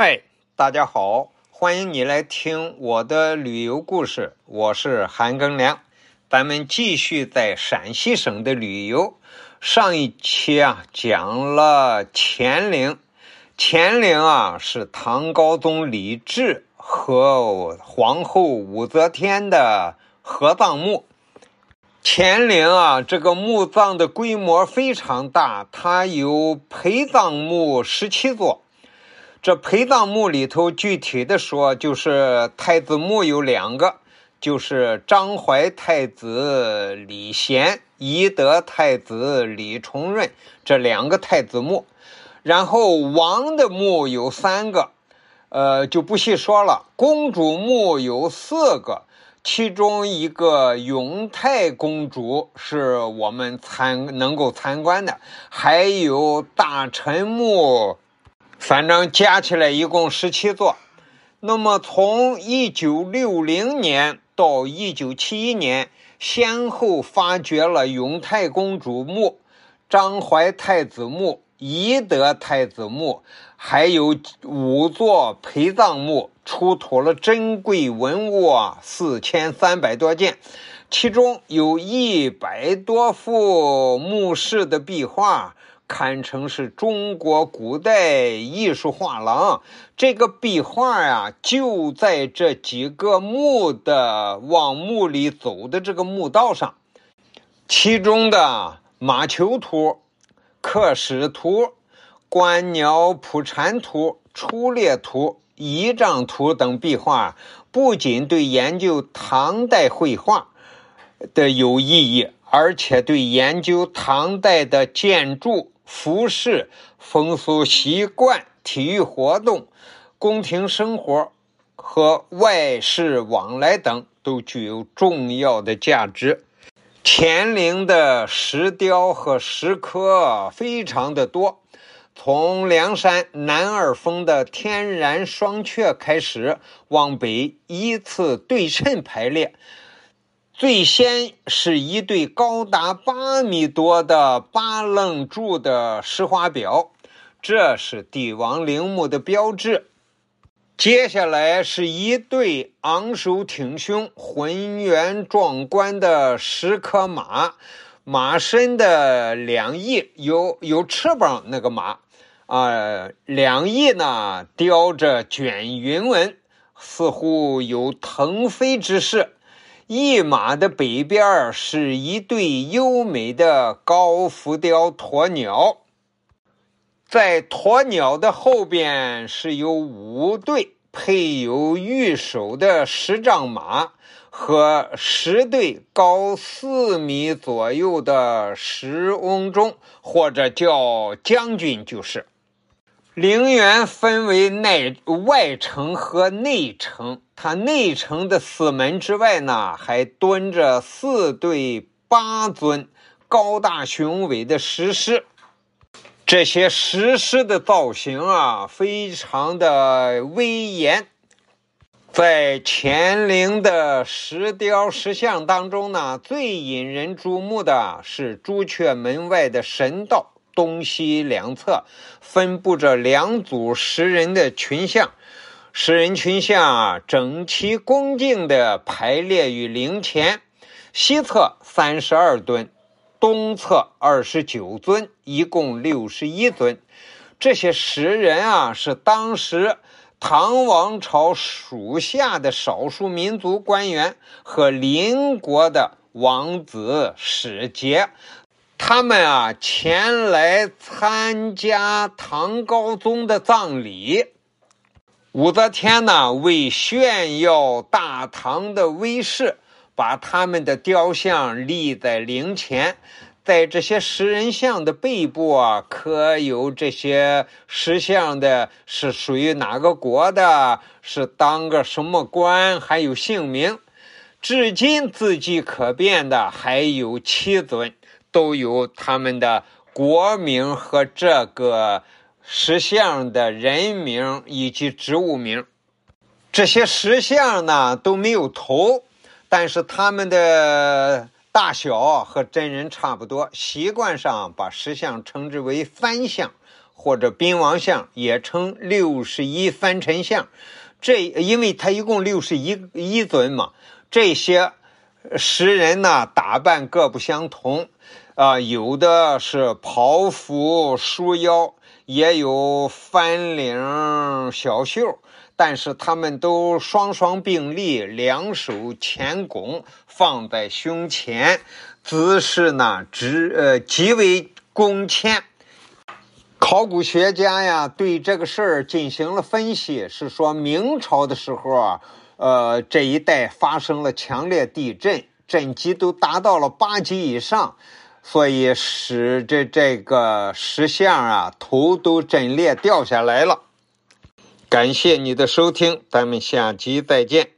嗨，大家好，欢迎你来听我的旅游故事，我是韩庚良。咱们继续在陕西省的旅游。上一期啊，讲了乾陵。乾陵啊，是唐高宗李治和皇后武则天的合葬墓。乾陵啊，这个墓葬的规模非常大，它有陪葬墓十七座。这陪葬墓里头，具体的说，就是太子墓有两个，就是张怀太子李贤、懿德太子李重润这两个太子墓。然后王的墓有三个，呃，就不细说了。公主墓有四个，其中一个永泰公主是我们参能够参观的，还有大臣墓。反正加起来一共十七座。那么从一九六零年到一九七一年，先后发掘了永泰公主墓、张怀太子墓、懿德太子墓，还有五座陪葬墓，出土了珍贵文物啊四千三百多件，其中有一百多幅墓室的壁画。堪称是中国古代艺术画廊。这个壁画呀，就在这几个墓的往墓里走的这个墓道上。其中的马球图、刻石图、观鸟扑蝉图、出猎图、仪仗图等壁画，不仅对研究唐代绘画的有意义，而且对研究唐代的建筑。服饰、风俗习惯、体育活动、宫廷生活和外事往来等都具有重要的价值。乾陵的石雕和石刻非常的多，从梁山南二峰的天然双阙开始，往北依次对称排列。最先是一对高达八米多的八楞柱的石花表，这是帝王陵墓的标志。接下来是一对昂首挺胸、浑圆壮观的石刻马，马身的两翼有有翅膀，那个马啊，两翼呢雕着卷云纹，似乎有腾飞之势。一马的北边是一对优美的高浮雕鸵鸟，在鸵鸟的后边是有五对配有玉手的十丈马和十对高四米左右的石翁钟，或者叫将军，就是。陵园分为内外城和内城。它内城的四门之外呢，还蹲着四对八尊高大雄伟的石狮。这些石狮的造型啊，非常的威严。在乾陵的石雕石像当中呢，最引人注目的是朱雀门外的神道。东西两侧分布着两组石人的群像，石人群像整齐恭敬地排列于陵前。西侧三十二尊，东侧二十九尊，一共六十一尊。这些石人啊，是当时唐王朝属下的少数民族官员和邻国的王子使节。他们啊，前来参加唐高宗的葬礼。武则天呢，为炫耀大唐的威势，把他们的雕像立在陵前。在这些石人像的背部啊，刻有这些石像的是属于哪个国的，是当个什么官，还有姓名。至今字迹可辨的还有七尊。都有他们的国名和这个石像的人名以及植物名。这些石像呢都没有头，但是它们的大小和真人差不多。习惯上把石像称之为“翻像”或者宾王像，也称六十一翻陈像。这因为它一共六十一一尊嘛，这些十人呢打扮各不相同，啊，有的是袍服束腰，也有翻领小袖，但是他们都双双并立，两手前拱放在胸前，姿势呢直呃极为恭谦。考古学家呀，对这个事儿进行了分析，是说明朝的时候啊，呃，这一带发生了强烈地震，震级都达到了八级以上，所以使这这个石像啊头都震裂掉下来了。感谢你的收听，咱们下集再见。